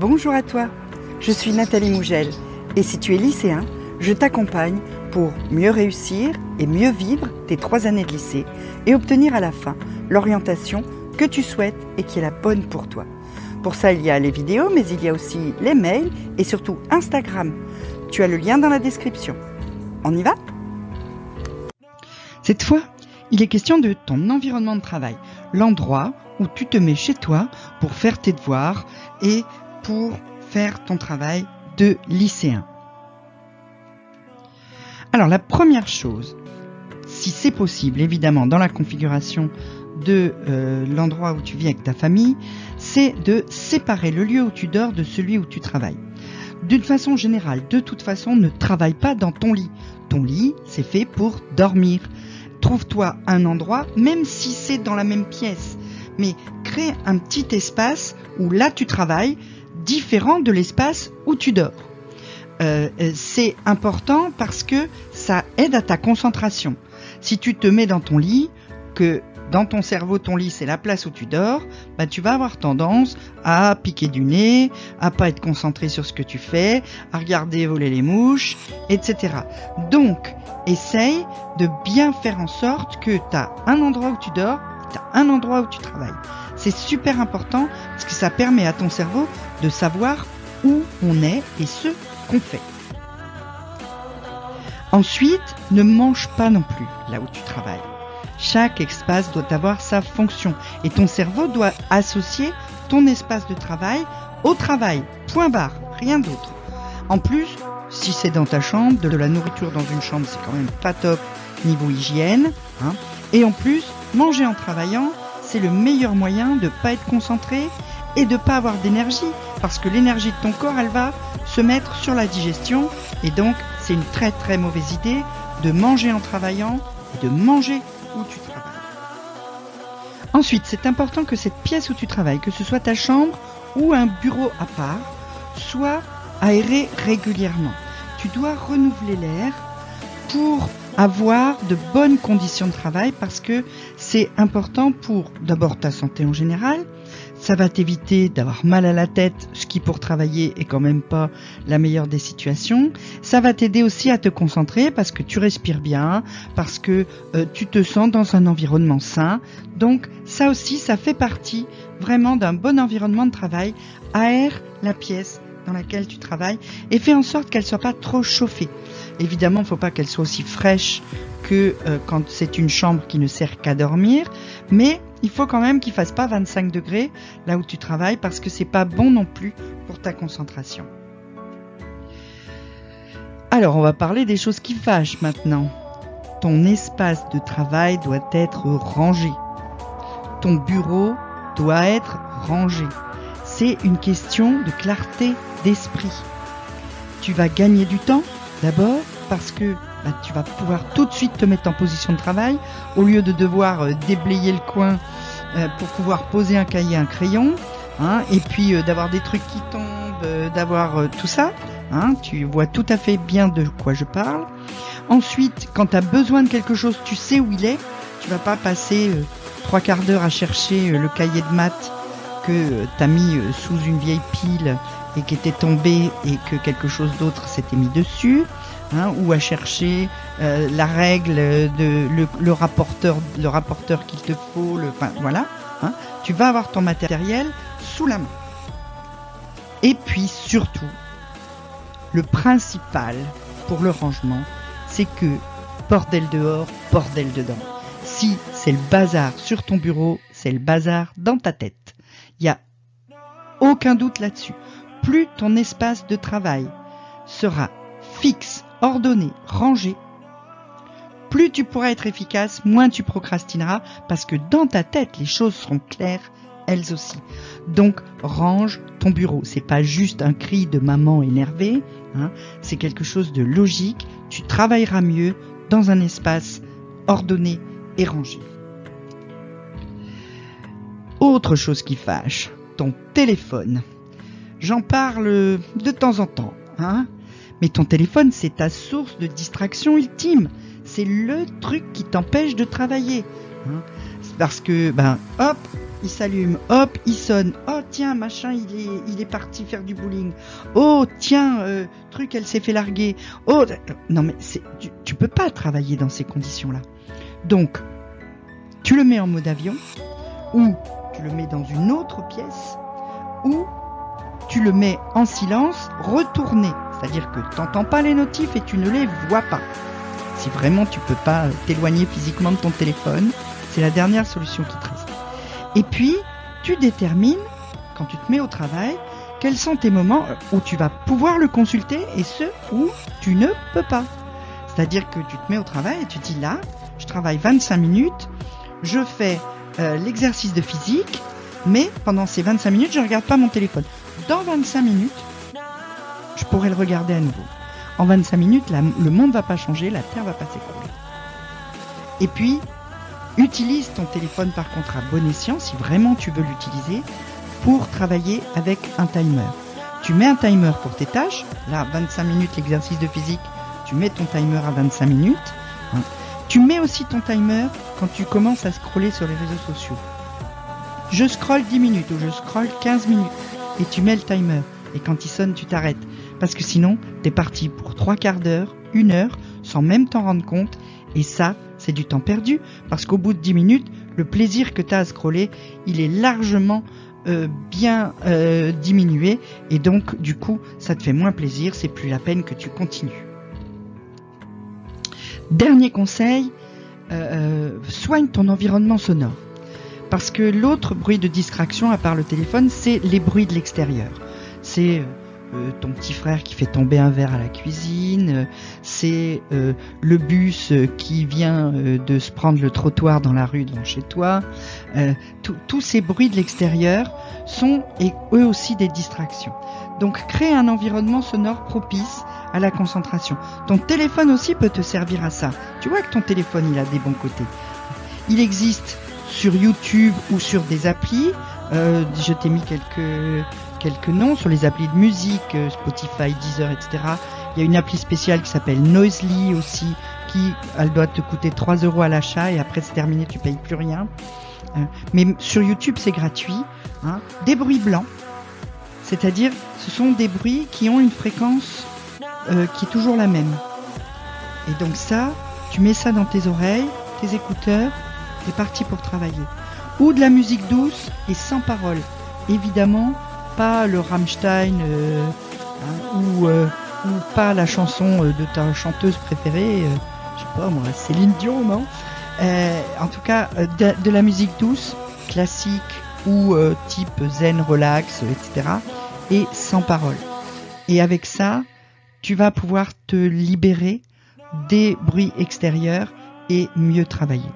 Bonjour à toi, je suis Nathalie Mougel et si tu es lycéen, je t'accompagne pour mieux réussir et mieux vivre tes trois années de lycée et obtenir à la fin l'orientation que tu souhaites et qui est la bonne pour toi. Pour ça, il y a les vidéos, mais il y a aussi les mails et surtout Instagram. Tu as le lien dans la description. On y va? Cette fois, il est question de ton environnement de travail, l'endroit où tu te mets chez toi pour faire tes devoirs et pour faire ton travail de lycéen. Alors la première chose, si c'est possible, évidemment, dans la configuration de euh, l'endroit où tu vis avec ta famille, c'est de séparer le lieu où tu dors de celui où tu travailles. D'une façon générale, de toute façon, ne travaille pas dans ton lit. Ton lit, c'est fait pour dormir. Trouve-toi un endroit, même si c'est dans la même pièce, mais crée un petit espace où là tu travailles, différent de l'espace où tu dors. Euh, euh, c'est important parce que ça aide à ta concentration. Si tu te mets dans ton lit, que dans ton cerveau, ton lit, c'est la place où tu dors, bah, tu vas avoir tendance à piquer du nez, à pas être concentré sur ce que tu fais, à regarder voler les mouches, etc. Donc, essaye de bien faire en sorte que tu as un endroit où tu dors, tu as un endroit où tu travailles. C'est super important parce que ça permet à ton cerveau de savoir où on est et ce qu'on fait. Ensuite, ne mange pas non plus là où tu travailles. Chaque espace doit avoir sa fonction et ton cerveau doit associer ton espace de travail au travail. Point barre, rien d'autre. En plus, si c'est dans ta chambre, de la nourriture dans une chambre, c'est quand même pas top niveau hygiène. Hein. Et en plus, manger en travaillant, c'est le meilleur moyen de pas être concentré et de pas avoir d'énergie parce que l'énergie de ton corps, elle va se mettre sur la digestion et donc c'est une très très mauvaise idée de manger en travaillant et de manger où tu travailles. Ensuite, c'est important que cette pièce où tu travailles, que ce soit ta chambre ou un bureau à part, soit aérée régulièrement. Tu dois renouveler l'air pour avoir de bonnes conditions de travail parce que c'est important pour d'abord ta santé en général, ça va t'éviter d'avoir mal à la tête, ce qui pour travailler est quand même pas la meilleure des situations. Ça va t'aider aussi à te concentrer parce que tu respires bien, parce que euh, tu te sens dans un environnement sain. Donc ça aussi, ça fait partie vraiment d'un bon environnement de travail. Aère la pièce dans laquelle tu travailles et fais en sorte qu'elle soit pas trop chauffée. Évidemment, il ne faut pas qu'elle soit aussi fraîche que euh, quand c'est une chambre qui ne sert qu'à dormir, mais il faut quand même qu'il fasse pas 25 degrés là où tu travailles parce que c'est pas bon non plus pour ta concentration. Alors, on va parler des choses qui fâchent maintenant. Ton espace de travail doit être rangé. Ton bureau doit être rangé. C'est une question de clarté d'esprit. Tu vas gagner du temps d'abord parce que bah, tu vas pouvoir tout de suite te mettre en position de travail au lieu de devoir euh, déblayer le coin euh, pour pouvoir poser un cahier, un crayon, hein, et puis euh, d'avoir des trucs qui tombent, d'avoir tout ça. Hein, tu vois tout à fait bien de quoi je parle. Ensuite, quand tu as besoin de quelque chose, tu sais où il est. Tu vas pas passer trois quarts d'heure à chercher le cahier de maths que tu as mis sous une vieille pile et qui était tombé et que quelque chose d'autre s'était mis dessus. Hein, ou à chercher euh, la règle de le, rapporteur, le rapporteur qu'il te faut, le, enfin, voilà. Hein, tu vas avoir ton matériel sous la main. Et puis surtout, le principal pour le rangement, c'est que bordel dehors, bordel dedans. Si c'est le bazar sur ton bureau, c'est le bazar dans ta tête. Il n'y a aucun doute là-dessus. Plus ton espace de travail sera fixe ordonné, rangé, plus tu pourras être efficace, moins tu procrastineras, parce que dans ta tête, les choses seront claires, elles aussi. Donc, range ton bureau. C'est pas juste un cri de maman énervée, hein, c'est quelque chose de logique. Tu travailleras mieux dans un espace ordonné et rangé. Autre chose qui fâche, ton téléphone. J'en parle de temps en temps, hein, mais ton téléphone, c'est ta source de distraction ultime. C'est le truc qui t'empêche de travailler. Hein. Parce que, ben, hop, il s'allume, hop, il sonne. Oh tiens, machin, il est, il est parti faire du bowling. Oh tiens, euh, truc, elle s'est fait larguer. Oh non mais c'est, tu, tu peux pas travailler dans ces conditions-là. Donc, tu le mets en mode avion, ou tu le mets dans une autre pièce, ou tu le mets en silence, retourné. C'est-à-dire que tu n'entends pas les notifs et tu ne les vois pas. Si vraiment tu peux pas t'éloigner physiquement de ton téléphone, c'est la dernière solution qui te reste. Et puis, tu détermines, quand tu te mets au travail, quels sont tes moments où tu vas pouvoir le consulter et ceux où tu ne peux pas. C'est-à-dire que tu te mets au travail et tu dis là, je travaille 25 minutes, je fais euh, l'exercice de physique, mais pendant ces 25 minutes, je ne regarde pas mon téléphone. Dans 25 minutes, je pourrais le regarder à nouveau. En 25 minutes, le monde va pas changer, la Terre va pas s'écrouler. Et puis, utilise ton téléphone par contre à bon escient, si vraiment tu veux l'utiliser, pour travailler avec un timer. Tu mets un timer pour tes tâches. Là, 25 minutes l'exercice de physique, tu mets ton timer à 25 minutes. Hein. Tu mets aussi ton timer quand tu commences à scroller sur les réseaux sociaux. Je scrolle 10 minutes ou je scrolle 15 minutes et tu mets le timer. Et quand il sonne, tu t'arrêtes. Parce que sinon, t'es parti pour trois quarts d'heure, une heure, sans même t'en rendre compte. Et ça, c'est du temps perdu. Parce qu'au bout de 10 minutes, le plaisir que t'as à scroller, il est largement euh, bien euh, diminué. Et donc, du coup, ça te fait moins plaisir. C'est plus la peine que tu continues. Dernier conseil, euh, soigne ton environnement sonore. Parce que l'autre bruit de distraction, à part le téléphone, c'est les bruits de l'extérieur. C'est euh, ton petit frère qui fait tomber un verre à la cuisine, euh, c'est euh, le bus qui vient de se prendre le trottoir dans la rue devant chez toi. Tous ces bruits de l'extérieur sont et eux aussi des distractions. Donc crée un environnement sonore propice à la concentration. Ton téléphone aussi peut te servir à ça. Tu vois que ton téléphone il a des bons côtés. Il existe sur YouTube ou sur des applis. je t'ai mis quelques quelques noms sur les applis de musique, euh, Spotify, Deezer, etc. Il y a une appli spéciale qui s'appelle Noisely aussi, qui elle doit te coûter 3 euros à l'achat et après c'est terminé, tu payes plus rien. Euh, mais sur YouTube c'est gratuit. Hein. Des bruits blancs, c'est-à-dire ce sont des bruits qui ont une fréquence euh, qui est toujours la même. Et donc ça, tu mets ça dans tes oreilles, tes écouteurs, t'es parti pour travailler. Ou de la musique douce et sans parole. Évidemment, pas le Rammstein euh, hein, euh, ou, pas la chanson de ta chanteuse préférée, je sais pas moi, Céline Dion, non? En tout cas, de, la musique douce, classique ou type zen, relax, etc. Et sans parole. Et avec ça, tu vas pouvoir te libérer des bruits extérieurs et mieux travailler.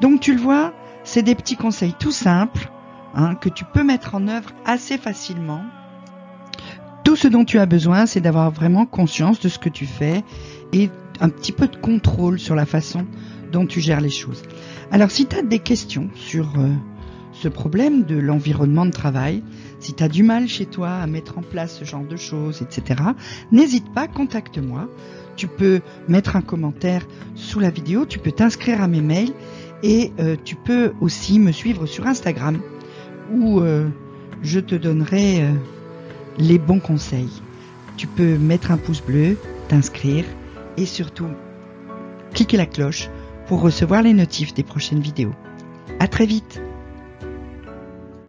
Donc tu le vois, c'est des petits conseils tout simples Hein, que tu peux mettre en œuvre assez facilement. Tout ce dont tu as besoin, c'est d'avoir vraiment conscience de ce que tu fais et un petit peu de contrôle sur la façon dont tu gères les choses. Alors si tu as des questions sur euh, ce problème de l'environnement de travail, si tu as du mal chez toi à mettre en place ce genre de choses, etc., n'hésite pas, contacte-moi. Tu peux mettre un commentaire sous la vidéo, tu peux t'inscrire à mes mails et euh, tu peux aussi me suivre sur Instagram où euh, je te donnerai euh, les bons conseils. Tu peux mettre un pouce bleu, t'inscrire et surtout cliquer la cloche pour recevoir les notifs des prochaines vidéos. À très vite!